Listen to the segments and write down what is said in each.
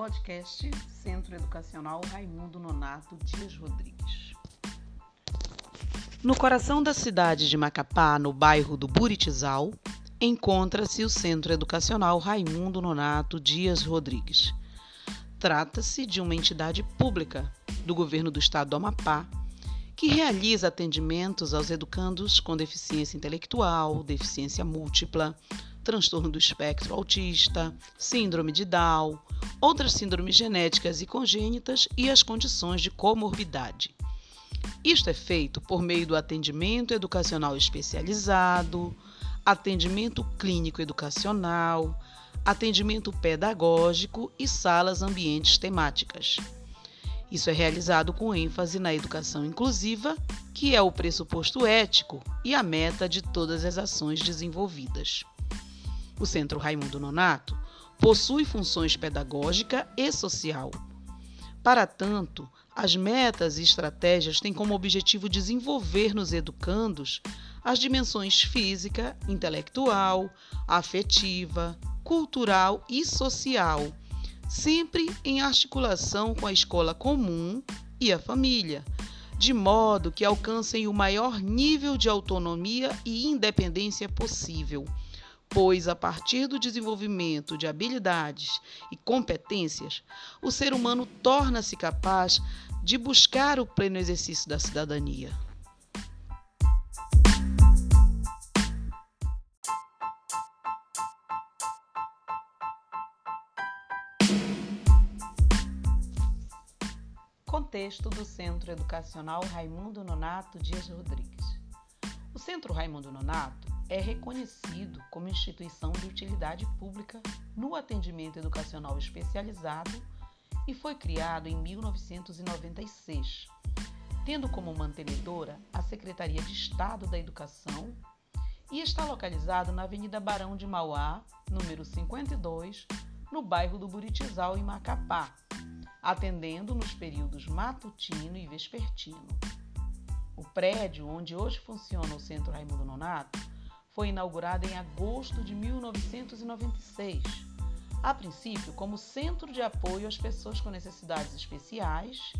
Podcast Centro Educacional Raimundo Nonato Dias Rodrigues. No coração da cidade de Macapá, no bairro do Buritizal, encontra-se o Centro Educacional Raimundo Nonato Dias Rodrigues. Trata-se de uma entidade pública do governo do estado do Amapá que realiza atendimentos aos educandos com deficiência intelectual, deficiência múltipla, transtorno do espectro autista, síndrome de Down, outras síndromes genéticas e congênitas e as condições de comorbidade. Isto é feito por meio do atendimento educacional especializado, atendimento clínico educacional, atendimento pedagógico e salas ambientes temáticas. Isso é realizado com ênfase na educação inclusiva, que é o pressuposto ético e a meta de todas as ações desenvolvidas. O Centro Raimundo Nonato possui funções pedagógica e social. Para tanto, as metas e estratégias têm como objetivo desenvolver nos educandos as dimensões física, intelectual, afetiva, cultural e social sempre em articulação com a escola comum e a família, de modo que alcancem o maior nível de autonomia e independência possível, pois a partir do desenvolvimento de habilidades e competências, o ser humano torna-se capaz de buscar o pleno exercício da cidadania. Contexto do Centro Educacional Raimundo Nonato Dias Rodrigues. O Centro Raimundo Nonato é reconhecido como instituição de utilidade pública no atendimento educacional especializado e foi criado em 1996, tendo como mantenedora a Secretaria de Estado da Educação e está localizado na Avenida Barão de Mauá, número 52, no bairro do Buritizal, em Macapá, atendendo nos períodos matutino e vespertino. O prédio onde hoje funciona o Centro Raimundo Nonato foi inaugurado em agosto de 1996, a princípio como centro de apoio às pessoas com necessidades especiais,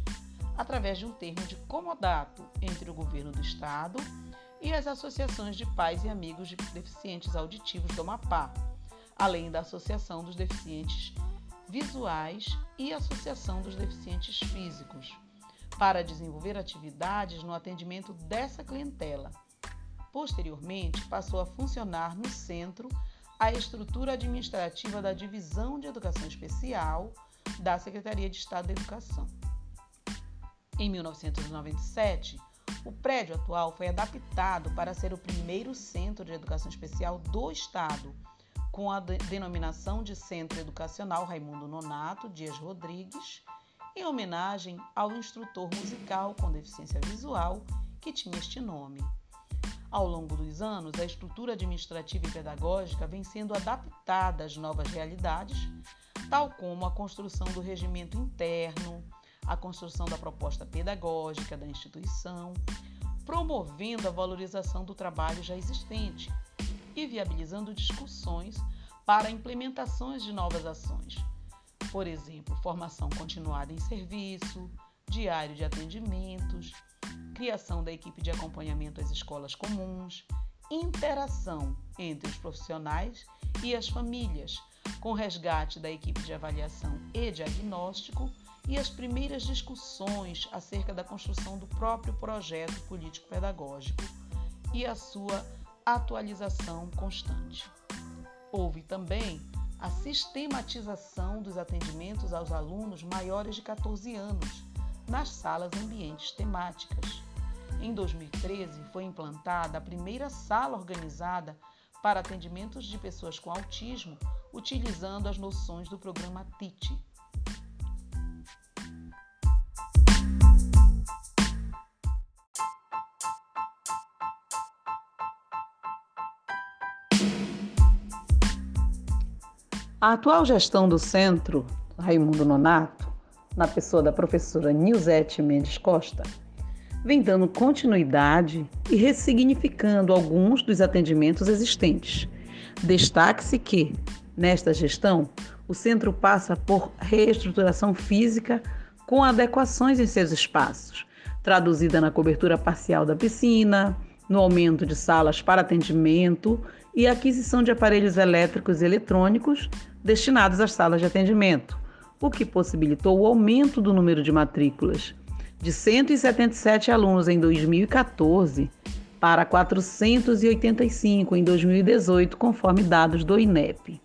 através de um termo de comodato entre o governo do estado e as associações de pais e amigos de deficientes auditivos do Amapá, além da Associação dos Deficientes visuais e Associação dos Deficientes Físicos, para desenvolver atividades no atendimento dessa clientela. Posteriormente, passou a funcionar no centro a estrutura administrativa da Divisão de Educação Especial da Secretaria de Estado da Educação. Em 1997, o prédio atual foi adaptado para ser o primeiro centro de educação especial do Estado com a denominação de Centro Educacional Raimundo Nonato Dias Rodrigues, em homenagem ao instrutor musical com deficiência visual que tinha este nome. Ao longo dos anos, a estrutura administrativa e pedagógica vem sendo adaptada às novas realidades, tal como a construção do regimento interno, a construção da proposta pedagógica da instituição, promovendo a valorização do trabalho já existente e viabilizando discussões para implementações de novas ações. Por exemplo, formação continuada em serviço, diário de atendimentos, criação da equipe de acompanhamento às escolas comuns, interação entre os profissionais e as famílias, com resgate da equipe de avaliação e diagnóstico e as primeiras discussões acerca da construção do próprio projeto político-pedagógico e a sua atualização constante. Houve também a sistematização dos atendimentos aos alunos maiores de 14 anos nas salas ambientes temáticas. Em 2013, foi implantada a primeira sala organizada para atendimentos de pessoas com autismo, utilizando as noções do programa TIT, A atual gestão do centro, Raimundo Nonato, na pessoa da professora Nilzete Mendes Costa, vem dando continuidade e ressignificando alguns dos atendimentos existentes. Destaque-se que, nesta gestão, o centro passa por reestruturação física com adequações em seus espaços, traduzida na cobertura parcial da piscina, no aumento de salas para atendimento e aquisição de aparelhos elétricos e eletrônicos destinados às salas de atendimento, o que possibilitou o aumento do número de matrículas de 177 alunos em 2014 para 485 em 2018, conforme dados do INEP.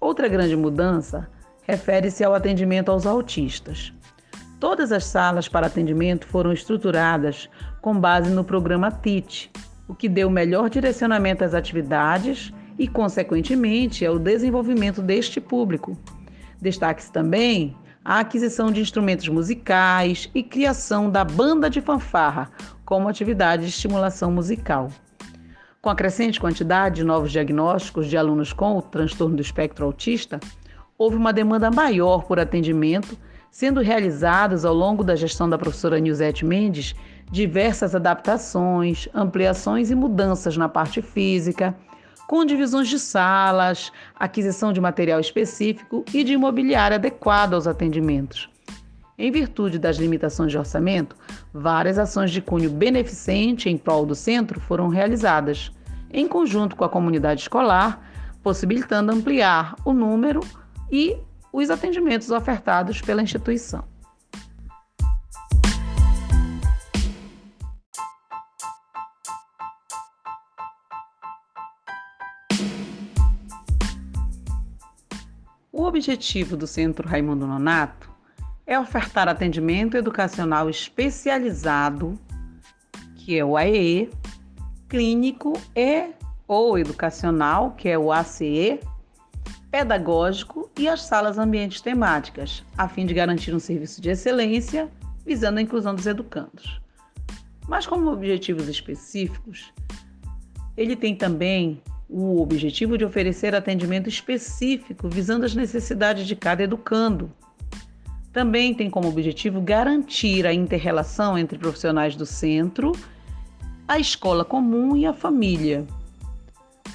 Outra grande mudança refere-se ao atendimento aos autistas. Todas as salas para atendimento foram estruturadas com base no programa TIT, o que deu melhor direcionamento às atividades e, consequentemente, ao desenvolvimento deste público. Destaque-se também a aquisição de instrumentos musicais e criação da banda de fanfarra como atividade de estimulação musical. Com a crescente quantidade de novos diagnósticos de alunos com o transtorno do espectro autista, houve uma demanda maior por atendimento, sendo realizadas ao longo da gestão da professora Nilzete Mendes diversas adaptações, ampliações e mudanças na parte física, com divisões de salas, aquisição de material específico e de imobiliário adequado aos atendimentos. Em virtude das limitações de orçamento, várias ações de cunho beneficente em prol do centro foram realizadas, em conjunto com a comunidade escolar, possibilitando ampliar o número e os atendimentos ofertados pela instituição. O objetivo do Centro Raimundo Nonato é ofertar atendimento educacional especializado, que é o AEE, clínico e ou educacional, que é o ACE, pedagógico e as salas ambientes temáticas, a fim de garantir um serviço de excelência visando a inclusão dos educandos. Mas como objetivos específicos, ele tem também o objetivo de oferecer atendimento específico visando as necessidades de cada educando, também tem como objetivo garantir a interrelação entre profissionais do centro, a escola comum e a família.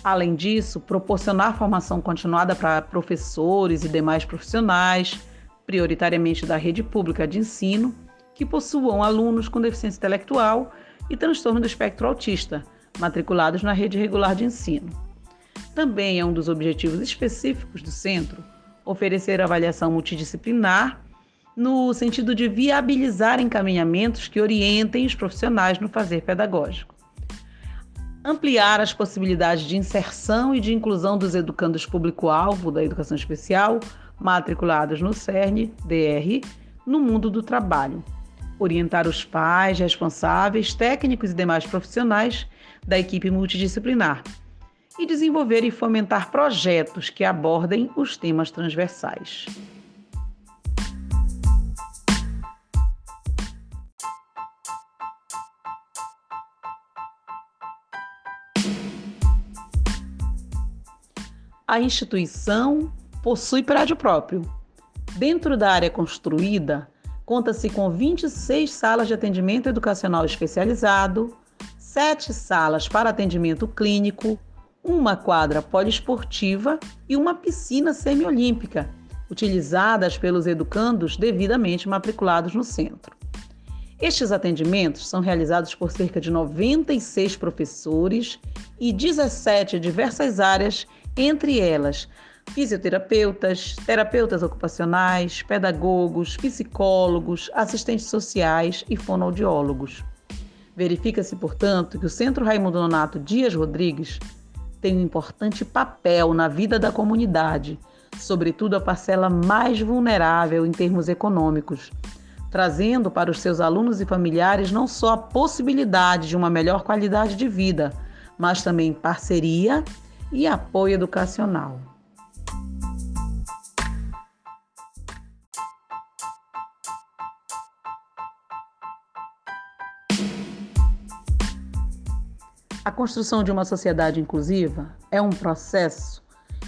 Além disso, proporcionar formação continuada para professores e demais profissionais, prioritariamente da rede pública de ensino, que possuam alunos com deficiência intelectual e transtorno do espectro autista, matriculados na rede regular de ensino. Também é um dos objetivos específicos do centro oferecer avaliação multidisciplinar no sentido de viabilizar encaminhamentos que orientem os profissionais no fazer pedagógico. Ampliar as possibilidades de inserção e de inclusão dos educandos público-alvo da educação especial matriculados no CERN, DR, no mundo do trabalho. Orientar os pais, responsáveis, técnicos e demais profissionais da equipe multidisciplinar e desenvolver e fomentar projetos que abordem os temas transversais. a instituição possui prédio próprio. Dentro da área construída, conta-se com 26 salas de atendimento educacional especializado, sete salas para atendimento clínico, uma quadra poliesportiva e uma piscina semiolímpica, utilizadas pelos educandos devidamente matriculados no centro. Estes atendimentos são realizados por cerca de 96 professores e 17 diversas áreas entre elas fisioterapeutas, terapeutas ocupacionais, pedagogos, psicólogos, assistentes sociais e fonoaudiólogos. Verifica-se, portanto, que o Centro Raimundo Nonato Dias Rodrigues tem um importante papel na vida da comunidade, sobretudo a parcela mais vulnerável em termos econômicos, trazendo para os seus alunos e familiares não só a possibilidade de uma melhor qualidade de vida, mas também parceria e apoio educacional. A construção de uma sociedade inclusiva é um processo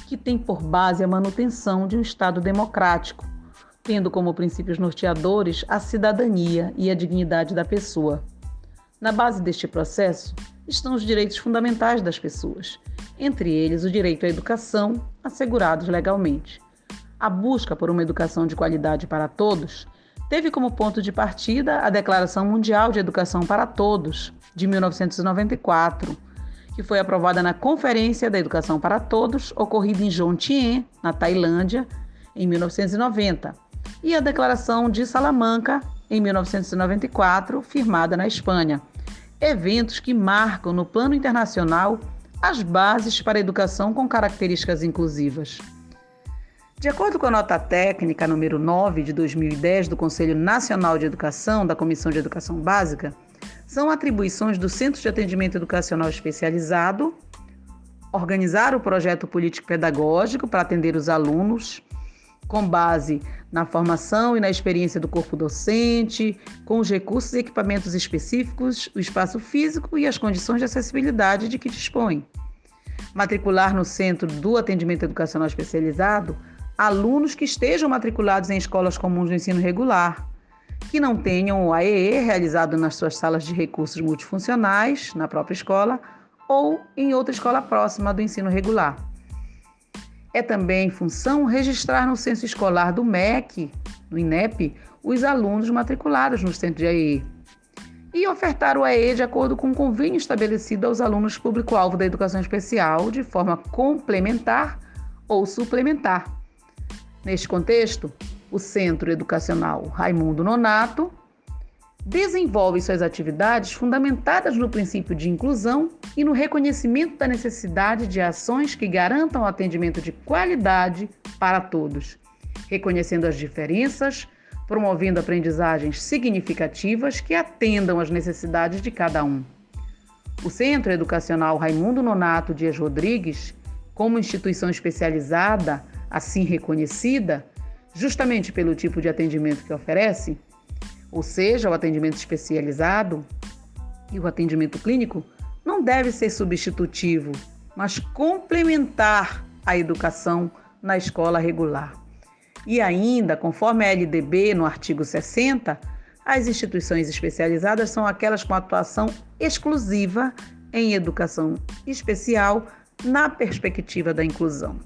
que tem por base a manutenção de um Estado democrático, tendo como princípios norteadores a cidadania e a dignidade da pessoa. Na base deste processo estão os direitos fundamentais das pessoas, entre eles o direito à educação, assegurados legalmente. a busca por uma educação de qualidade para todos, teve como ponto de partida a Declaração Mundial de Educação para Todos, de 1994, que foi aprovada na Conferência da Educação para Todos, ocorrida em Jomtien, na Tailândia, em 1990, e a Declaração de Salamanca, em 1994, firmada na Espanha. Eventos que marcam no plano internacional as bases para a educação com características inclusivas. De acordo com a nota técnica número 9 de 2010 do Conselho Nacional de Educação, da Comissão de Educação Básica, são atribuições do Centro de Atendimento Educacional Especializado organizar o projeto político-pedagógico para atender os alunos com base na formação e na experiência do corpo docente, com os recursos e equipamentos específicos, o espaço físico e as condições de acessibilidade de que dispõe. Matricular no Centro do Atendimento Educacional Especializado alunos que estejam matriculados em escolas comuns de ensino regular, que não tenham o AEE realizado nas suas salas de recursos multifuncionais, na própria escola, ou em outra escola próxima do ensino regular. É também função registrar no censo escolar do MEC, no INEP, os alunos matriculados no centro de AEE e ofertar o AE de acordo com o convênio estabelecido aos alunos público-alvo da educação especial de forma complementar ou suplementar Neste contexto, o Centro Educacional Raimundo Nonato desenvolve suas atividades fundamentadas no princípio de inclusão e no reconhecimento da necessidade de ações que garantam o atendimento de qualidade para todos, reconhecendo as diferenças, promovendo aprendizagens significativas que atendam às necessidades de cada um. O Centro Educacional Raimundo Nonato Dias Rodrigues, como instituição especializada assim reconhecida, justamente pelo tipo de atendimento que oferece, ou seja, o atendimento especializado e o atendimento clínico, não deve ser substitutivo, mas complementar a educação na escola regular. E ainda, conforme a LDB, no artigo 60, as instituições especializadas são aquelas com atuação exclusiva em educação especial na perspectiva da inclusão.